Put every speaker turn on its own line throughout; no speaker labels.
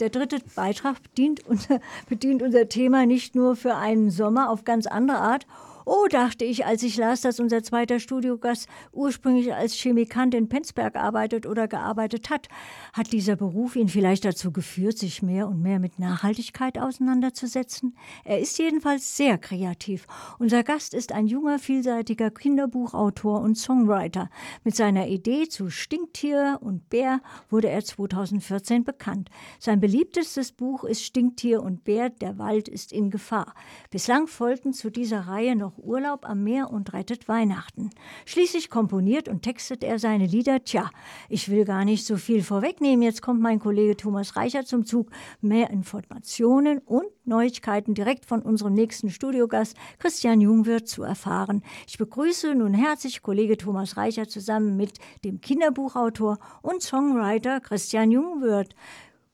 der dritte Beitrag bedient unser, bedient unser Thema nicht nur für einen Sommer auf ganz andere Art Oh, dachte ich, als ich las, dass unser zweiter Studiogast ursprünglich als Chemikant in Penzberg arbeitet oder gearbeitet hat. Hat dieser Beruf ihn vielleicht dazu geführt, sich mehr und mehr mit Nachhaltigkeit auseinanderzusetzen? Er ist jedenfalls sehr kreativ. Unser Gast ist ein junger, vielseitiger Kinderbuchautor und Songwriter. Mit seiner Idee zu Stinktier und Bär wurde er 2014 bekannt. Sein beliebtestes Buch ist Stinktier und Bär, der Wald ist in Gefahr. Bislang folgten zu dieser Reihe noch Urlaub am Meer und rettet Weihnachten. Schließlich komponiert und textet er seine Lieder. Tja, ich will gar nicht so viel vorwegnehmen. Jetzt kommt mein Kollege Thomas Reicher zum Zug. Mehr Informationen und Neuigkeiten direkt von unserem nächsten Studiogast Christian Jungwirth zu erfahren. Ich begrüße nun herzlich Kollege Thomas Reicher zusammen mit dem Kinderbuchautor und Songwriter Christian Jungwirth.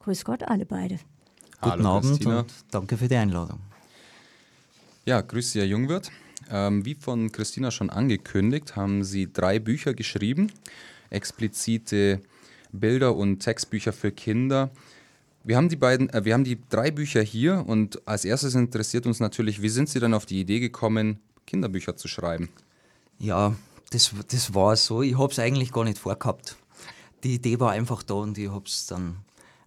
Grüß Gott alle beide.
Guten Hallo, Abend Christina. und danke für die Einladung.
Ja, grüß Sie, Herr Jungwirth. Ähm, wie von Christina schon angekündigt, haben sie drei Bücher geschrieben, explizite Bilder und Textbücher für Kinder. Wir haben die beiden, äh, wir haben die drei Bücher hier und als erstes interessiert uns natürlich, wie sind Sie dann auf die Idee gekommen, Kinderbücher zu schreiben?
Ja, das, das war so. Ich habe es eigentlich gar nicht vorgehabt. Die Idee war einfach da und ich habe es dann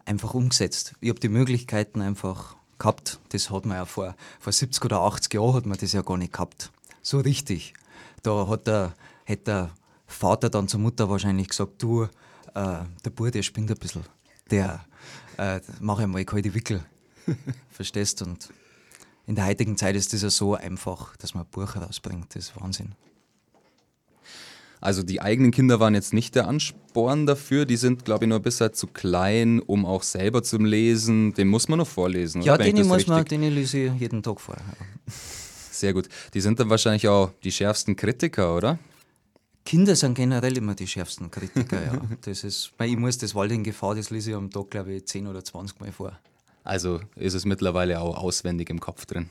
einfach umgesetzt. Ich habe die Möglichkeiten einfach gehabt. Das hat man ja vor, vor 70 oder 80 Jahren hat man das ja gar nicht gehabt. So richtig. Da hat der, hat der Vater dann zur Mutter wahrscheinlich gesagt, du, äh, der Bub, der spinnt ein bisschen. Der, äh, mach einmal kalte Wickel. Verstehst? Und in der heutigen Zeit ist das ja so einfach, dass man ein Buch rausbringt. Das ist Wahnsinn.
Also die eigenen Kinder waren jetzt nicht der Ansporn dafür, die sind, glaube ich, nur bisher zu klein, um auch selber zu lesen. Den muss man noch vorlesen?
Ja, den muss man, den lese ich jeden Tag vor.
Sehr gut. Die sind dann wahrscheinlich auch die schärfsten Kritiker, oder?
Kinder sind generell immer die schärfsten Kritiker, ja. Das ist, ich muss das Wald in Gefahr, das lese ich am Tag, glaube ich, 10 oder 20 Mal vor.
Also ist es mittlerweile auch auswendig im Kopf drin?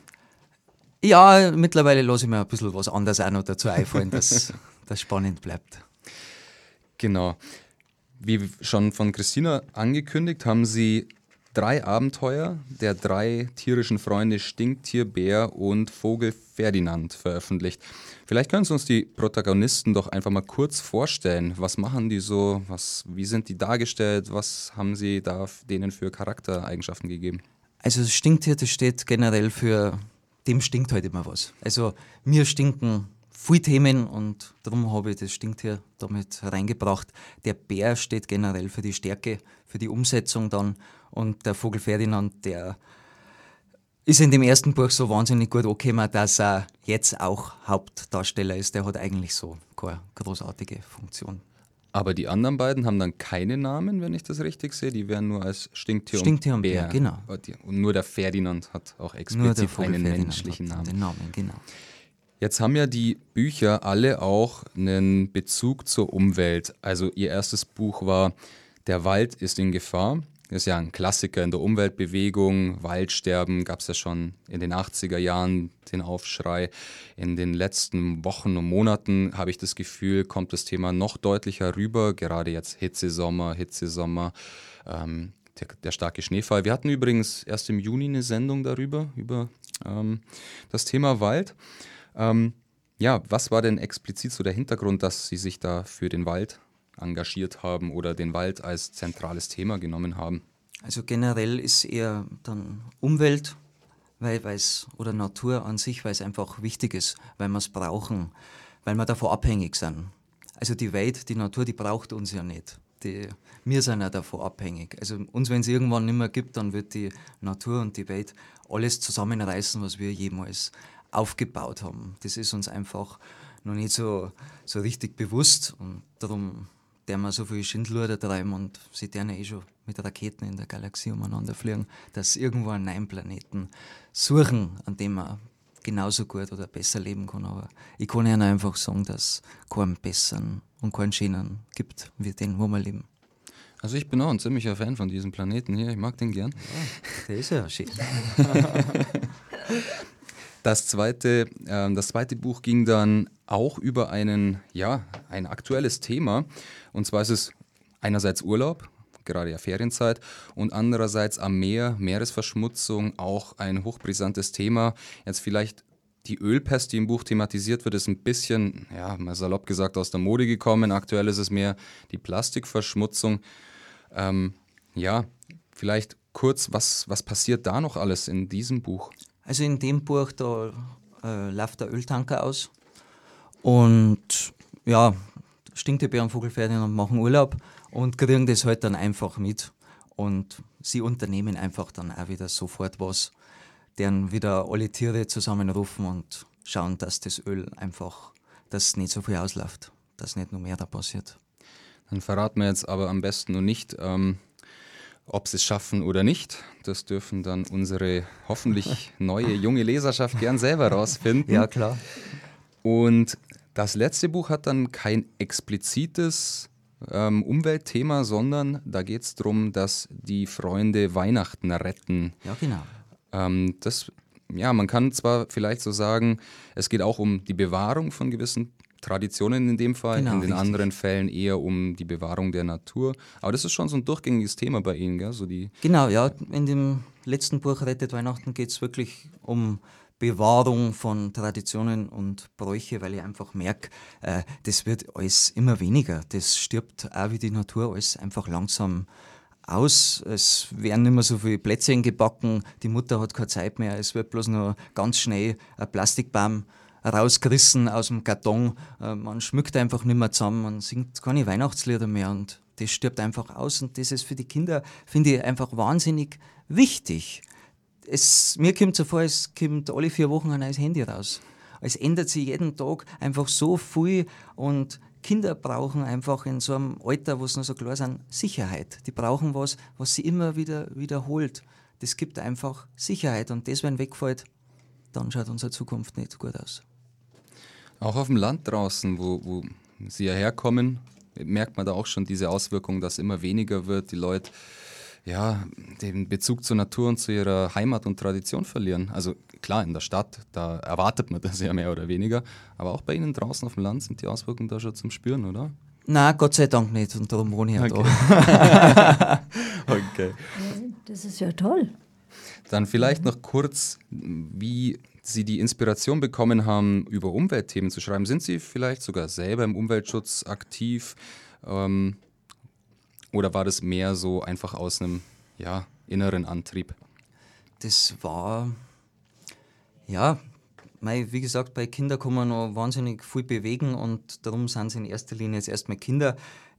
Ja, mittlerweile lasse ich mir ein bisschen was anderes auch noch dazu einfallen, dass das spannend bleibt.
Genau. Wie schon von Christina angekündigt, haben Sie drei Abenteuer der drei tierischen Freunde Stinktier, Bär und Vogel Ferdinand veröffentlicht. Vielleicht können Sie uns die Protagonisten doch einfach mal kurz vorstellen. Was machen die so? Was, wie sind die dargestellt? Was haben Sie da denen für Charaktereigenschaften gegeben?
Also Stinktier, das steht generell für, dem stinkt halt immer was. Also mir stinken viele Themen und darum habe ich das Stinktier damit reingebracht. Der Bär steht generell für die Stärke, für die Umsetzung dann und der Vogel Ferdinand, der ist in dem ersten Buch so wahnsinnig gut angekommen, dass er jetzt auch Hauptdarsteller ist. Der hat eigentlich so keine großartige Funktion.
Aber die anderen beiden haben dann keine Namen, wenn ich das richtig sehe. Die werden nur als Stinktier,
Stinktier und Bär. Bär genau.
Und nur der Ferdinand hat auch explizit einen menschlichen Namen.
Den Namen, genau.
Jetzt haben ja die Bücher alle auch einen Bezug zur Umwelt. Also ihr erstes Buch war Der Wald ist in Gefahr. Das ist ja ein Klassiker in der Umweltbewegung. Waldsterben gab es ja schon in den 80er Jahren den Aufschrei. In den letzten Wochen und Monaten habe ich das Gefühl, kommt das Thema noch deutlicher rüber. Gerade jetzt Hitzesommer, Hitzesommer, ähm, der, der, starke Schneefall. Wir hatten übrigens erst im Juni eine Sendung darüber, über ähm, das Thema Wald. Ähm, ja, was war denn explizit so der Hintergrund, dass Sie sich da für den Wald engagiert haben oder den Wald als zentrales Thema genommen haben?
Also generell ist eher dann Umwelt, weil es oder Natur an sich, weil es einfach wichtig ist, weil wir es brauchen, weil wir davon abhängig sind. Also die Welt, die Natur, die braucht uns ja nicht. Die, wir sind ja davon abhängig. Also uns, wenn es irgendwann nicht mehr gibt, dann wird die Natur und die Welt alles zusammenreißen, was wir jemals aufgebaut haben. Das ist uns einfach noch nicht so, so richtig bewusst und darum der wir so viel Schindluder treiben und sie deren eh schon mit Raketen in der Galaxie umeinander fliegen, dass irgendwo einen neuen Planeten suchen, an dem man genauso gut oder besser leben kann. Aber ich kann ihnen einfach sagen, dass es keinen besseren und keinen schönen gibt, wie den, wo wir leben.
Also ich bin auch ein ziemlicher Fan von diesem Planeten hier. Ich mag den gern.
Ja, der ist ja schön.
Das zweite, äh, das zweite Buch ging dann auch über einen, ja, ein aktuelles Thema. Und zwar ist es einerseits Urlaub, gerade ja Ferienzeit. Und andererseits am Meer, Meeresverschmutzung, auch ein hochbrisantes Thema. Jetzt vielleicht die Ölpest, die im Buch thematisiert wird, ist ein bisschen, ja, mal salopp gesagt, aus der Mode gekommen. Aktuell ist es mehr die Plastikverschmutzung. Ähm, ja, vielleicht kurz, was, was passiert da noch alles in diesem Buch?
Also in dem Buch, da äh, läuft der Öltanker aus und ja, Stinktiere Vogelferien und machen Urlaub und kriegen das halt dann einfach mit. Und sie unternehmen einfach dann auch wieder sofort was, deren wieder alle Tiere zusammenrufen und schauen, dass das Öl einfach, dass nicht so viel ausläuft, dass nicht noch mehr da passiert.
Dann verraten wir jetzt aber am besten nur nicht, ähm, ob sie es schaffen oder nicht. Das dürfen dann unsere hoffentlich neue junge Leserschaft gern selber rausfinden.
Ja, klar.
Und das letzte Buch hat dann kein explizites ähm, Umweltthema, sondern da geht es darum, dass die Freunde Weihnachten retten.
Ja, genau.
Ähm, das, ja, man kann zwar vielleicht so sagen, es geht auch um die Bewahrung von gewissen Traditionen in dem Fall,
Genau,
in den
richtig.
anderen Fällen eher um die Bewahrung der Natur. Aber das ist schon so ein durchgängiges Thema bei Ihnen, gell? So die,
Genau, ja. In dem letzten Buch Rettet Weihnachten geht es wirklich um Bewahrung von Traditionen und Bräuche, weil ich einfach merke, äh, das wird alles immer weniger. Das stirbt auch wie die Natur alles einfach langsam aus. Es werden nicht mehr so viele Plätzchen gebacken, die Mutter hat keine Zeit mehr, es wird bloß noch ganz schnell ein Plastikbaum rausgerissen aus dem Karton. Äh, Man schmückt einfach nicht mehr zusammen, man singt keine Weihnachtslieder mehr und das stirbt einfach aus und das ist für die Kinder, finde ich, einfach wahnsinnig wichtig. Es, mir kommt so vor, es kommt alle vier Wochen ein neues Handy raus. Es ändert sich jeden Tag einfach so viel und Kinder brauchen einfach in so einem Alter, wo sie noch so klar sind, Sicherheit. Die brauchen was, was sie immer wieder wiederholt. Das gibt einfach Sicherheit und das, wenn wegfällt, dann schaut unsere Zukunft nicht gut aus.
Auch auf dem Land draußen, wo, wo Sie ja herkommen, merkt man da auch schon diese Auswirkung, dass immer weniger wird, die Leute ja, den Bezug zur Natur und zu ihrer Heimat und Tradition verlieren. Also klar, in der Stadt, da erwartet man das ja mehr oder weniger, aber auch bei Ihnen draußen auf dem Land sind die Auswirkungen da schon zum Spüren, oder?
Na, Gott sei Dank nicht und darum wohne ich ja da.
Okay.
Das ist ja toll.
Dann vielleicht noch kurz, wie Sie die Inspiration bekommen haben, über Umweltthemen zu schreiben. Sind Sie vielleicht sogar selber im Umweltschutz aktiv? Ähm, oder war das mehr so einfach aus einem ja, inneren Antrieb?
Das war, ja, mei, wie gesagt, bei Kindern kann man noch wahnsinnig viel bewegen und darum sind es in erster Linie jetzt erstmal Kinder.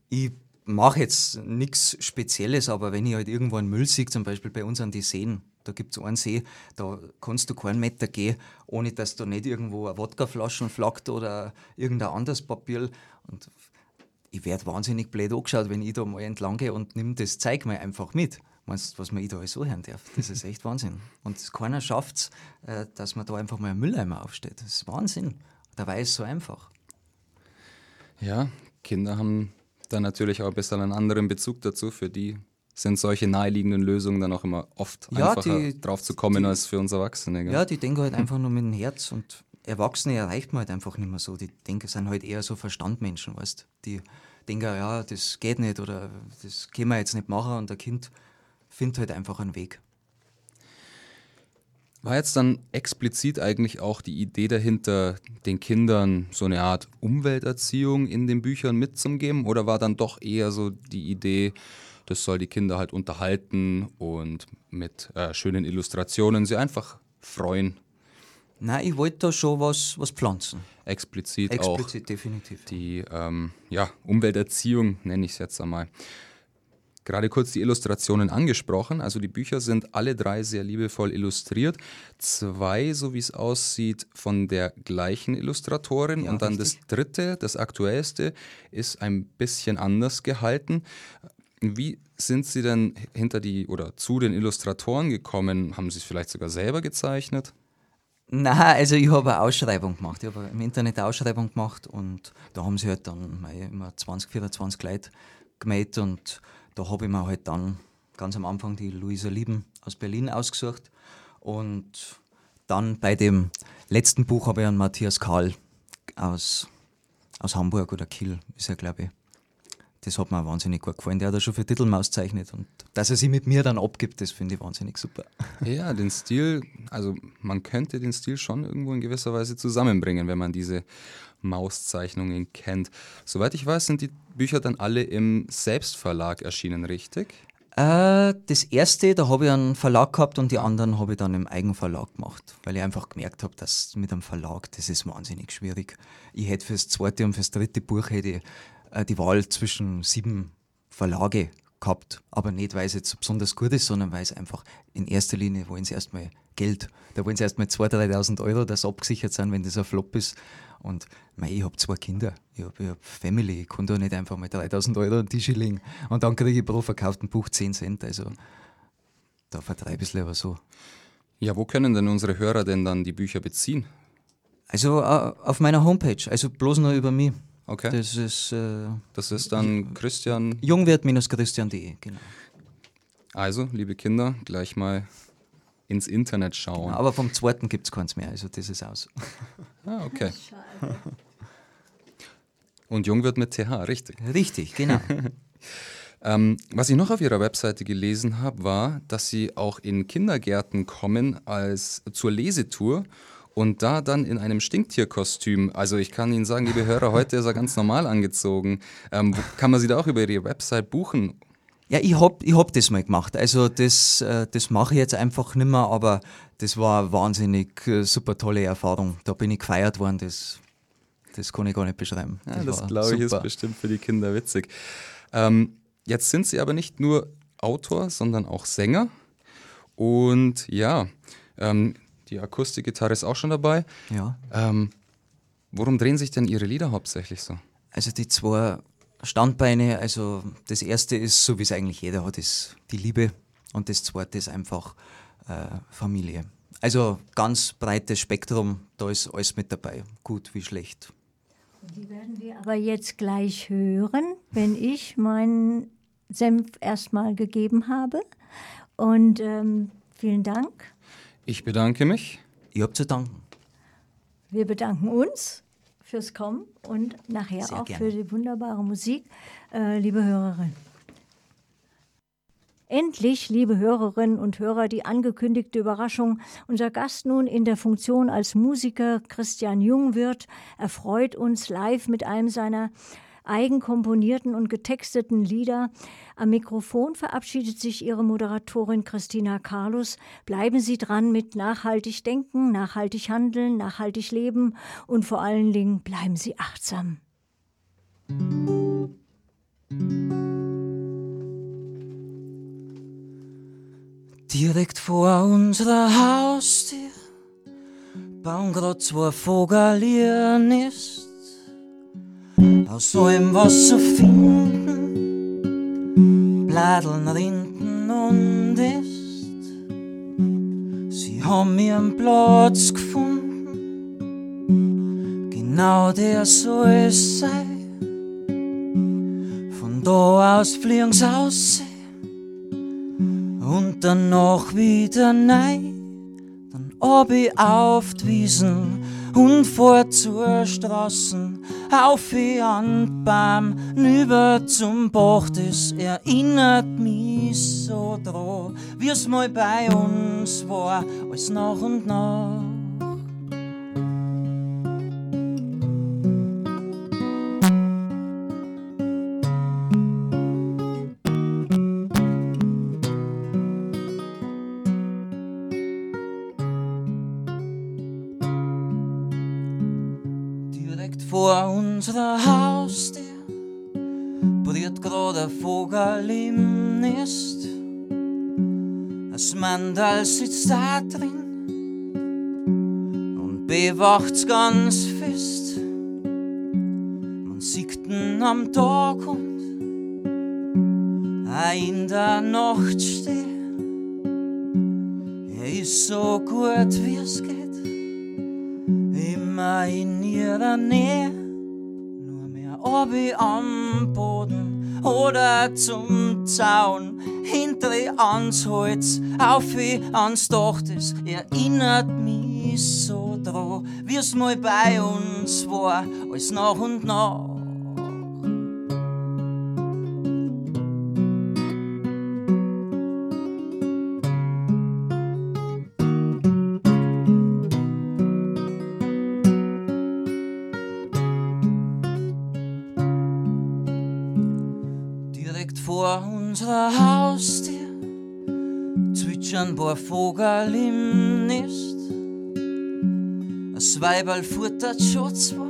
Ich mache jetzt nichts Spezielles, aber wenn ich halt irgendwo einen Müll sehe, zum Beispiel bei uns an die Seen, da gibt es einen See, da kannst du keinen Meter gehen, ohne dass da nicht irgendwo eine Wodkaflaschen flackt oder irgendein anderes Papier. Und ich werde wahnsinnig blöd angeschaut, wenn ich da mal entlang gehe und nimm das Zeug mal einfach mit. Meinst was man ich da so hören darf? Das ist echt Wahnsinn. Und keiner schafft es, äh, dass man da einfach mal einen Mülleimer aufsteht. Das ist Wahnsinn. Dabei ist es so einfach.
Ja, Kinder haben da natürlich auch ein bisschen einen anderen Bezug dazu. Für die sind solche naheliegenden Lösungen dann auch immer oft
Ja,
einfacher
die-
drauf zu kommen
die-
als für uns Erwachsene. Gell?
Ja, die denken halt einfach nur mit dem Herz und Erwachsene erreicht man halt einfach nicht mehr so. Die denken, sind halt eher so Verstandmenschen, weißt Die denken, ja, das geht nicht oder das können wir jetzt nicht machen und der Kind findet halt einfach einen Weg.
War jetzt dann explizit eigentlich auch die Idee dahinter, den Kindern so eine Art Umwelterziehung in den Büchern mitzugeben? Oder war dann doch eher so die Idee, das soll die Kinder halt unterhalten und mit äh, schönen Illustrationen sie einfach freuen?
Nein, ich wollte da schon was, was pflanzen.
Explizit, auch
Explizit, definitiv.
die ähm, ja, Umwelterziehung, nenne ich es jetzt einmal. Gerade kurz die Illustrationen angesprochen. Also die Bücher sind alle drei sehr liebevoll illustriert. Zwei, so wie es aussieht, von der gleichen Illustratorin.
Ja,
und dann
richtig.
das dritte, das aktuellste, ist ein bisschen anders gehalten. Wie sind Sie denn hinter die oder zu den Illustratoren gekommen? Haben Sie es vielleicht sogar selber gezeichnet?
Nein, also ich habe eine Ausschreibung gemacht. Ich habe im Internet eine Ausschreibung gemacht und da haben sie halt dann immer 20, 24 Leute gemeldet und da habe ich mir halt dann ganz am Anfang die Luisa Lieben aus Berlin ausgesucht und dann bei dem letzten Buch habe ich einen Matthias Karl aus, aus Hamburg oder Kiel, ist er glaube ich, das hat mir wahnsinnig gut gefallen. Der hat ja schon für Titelmaus zeichnet und dass er sie mit mir dann abgibt, das finde ich wahnsinnig super.
Ja, den Stil, also man könnte den Stil schon irgendwo in gewisser Weise zusammenbringen, wenn man diese Mauszeichnungen kennt. Soweit ich weiß, sind die Bücher dann alle im Selbstverlag erschienen, richtig?
Äh, das erste, da habe ich einen Verlag gehabt und die anderen habe ich dann im Eigenverlag gemacht, weil ich einfach gemerkt habe, dass mit einem Verlag, das ist wahnsinnig schwierig. Ich hätte fürs zweite und fürs dritte Buch hätte ich, äh, die Wahl zwischen sieben Verlage gehabt, aber nicht, weil es jetzt besonders gut ist, sondern weil es einfach in erster Linie wollen sie erstmal Geld. Da wollen sie erstmal 2.000, 3.000 Euro, dass abgesichert sind, wenn das ein Flop ist. Und mei, ich habe zwei Kinder, ich habe hab Family, ich kann da nicht einfach mal 3000 Euro an die Schilling und dann kriege ich pro verkauften Buch 10 Cent. Also da vertreibe ich es lieber so.
Ja, wo können denn unsere Hörer denn dann die Bücher beziehen?
Also uh, auf meiner Homepage, also bloß nur über mich.
Okay.
Das ist, äh,
das ist dann Christian.
Jungwirt-christian.de, genau.
Also, liebe Kinder, gleich mal ins Internet schauen.
Genau, aber vom zweiten gibt es keins mehr, also das ist aus.
ah, okay. Und Jung wird mit TH, richtig.
Richtig, genau.
ähm, was ich noch auf Ihrer Webseite gelesen habe, war, dass Sie auch in Kindergärten kommen als zur Lesetour und da dann in einem Stinktierkostüm. Also ich kann Ihnen sagen, liebe Hörer, heute ist er ganz normal angezogen. Ähm, kann man Sie da auch über Ihre Website buchen?
Ja, ich hab, ich hab das mal gemacht. Also das, äh, das mache ich jetzt einfach nicht mehr, aber das war eine wahnsinnig äh, super tolle Erfahrung. Da bin ich gefeiert worden, das, das kann ich gar nicht beschreiben.
Das, ja, das glaube ich ist bestimmt für die Kinder witzig. Ähm, jetzt sind Sie aber nicht nur Autor, sondern auch Sänger. Und ja, ähm, die Akustikgitarre ist auch schon dabei.
Ja.
Ähm, worum drehen sich denn Ihre Lieder hauptsächlich so?
Also die zwei Standbeine, also das erste ist, so wie es eigentlich jeder hat, ist die Liebe und das zweite ist einfach äh, Familie. Also ganz breites Spektrum, da ist alles mit dabei, gut wie schlecht.
Die werden wir aber jetzt gleich hören, wenn ich meinen Senf erstmal gegeben habe. Und ähm, vielen Dank.
Ich bedanke mich.
Ich habe zu danken.
Wir bedanken uns fürs Kommen und nachher Sehr auch gerne. für die wunderbare Musik, äh, liebe Hörerin. Endlich, liebe Hörerinnen und Hörer, die angekündigte Überraschung. Unser Gast nun in der Funktion als Musiker Christian Jungwirth erfreut uns live mit einem seiner eigenkomponierten und getexteten Lieder. Am Mikrofon verabschiedet sich Ihre Moderatorin Christina Carlos. Bleiben Sie dran mit nachhaltig denken, nachhaltig handeln, nachhaltig leben und vor allen Dingen bleiben Sie achtsam.
Direkt vor unserer Haustür bauen grad zwei Aus allem was zu finden, Bladeln rinten und ist. Sie haben ihren Platz gefunden, genau der soll es sein. Von da aus fliegen sie aus und danach wieder nein, dann ob ich auf die Wiesen und vor zur Straßen auf an Baum, nüber zum Bach, das erinnert mich so dran, wie es mal bei uns war, alles nach und nach. Mandal sitzt da drin und bewacht's ganz fest. Man sieht ihn am Tag und in der Nacht stehen. Er ist so gut wie es geht immer in ihrer Nähe, nur mehr obi am Boden oder zum Zaun, hinter ans Holz, auf wie ans Dach, das erinnert mich so dran, wie es mal bei uns war, alles nach und nach. Zwitschern ein paar Vogel im Nest. Das Weiberl futtert schon zwar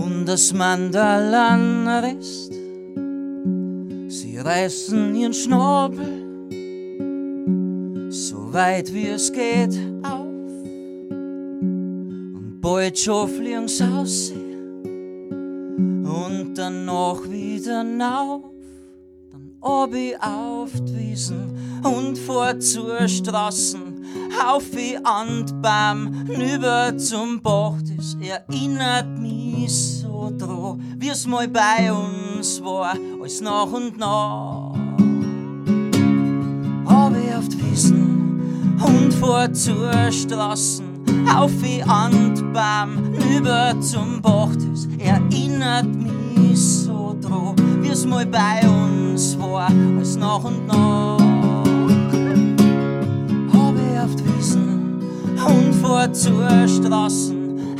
und das Mandal an Rest. Sie reißen ihren Schnabel so weit wie es geht auf und bald schon fliegen sie aus und danach wieder auf ob ich auf die Wiesen und vor zur Straßen, auf wie an Baum, nüber zum Bach, das erinnert mich so dran, wie es mal bei uns war, als nach und nach. Hab ich auf die Wiesen und vor zur Straßen, auf wie an Baum, nüber zum Bach, das erinnert mich so dran, wie es mal bei uns war, als nach und nach. Und vor zur Straßen,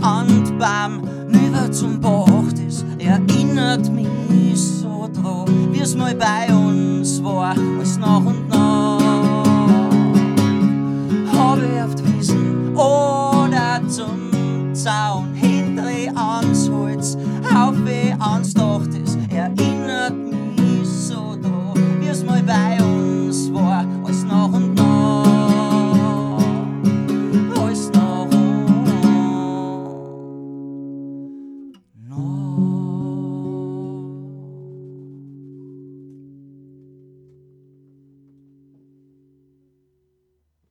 an die Baum, rüber zum Bach, das erinnert mich so dran, wie es mal bei uns war, als nach und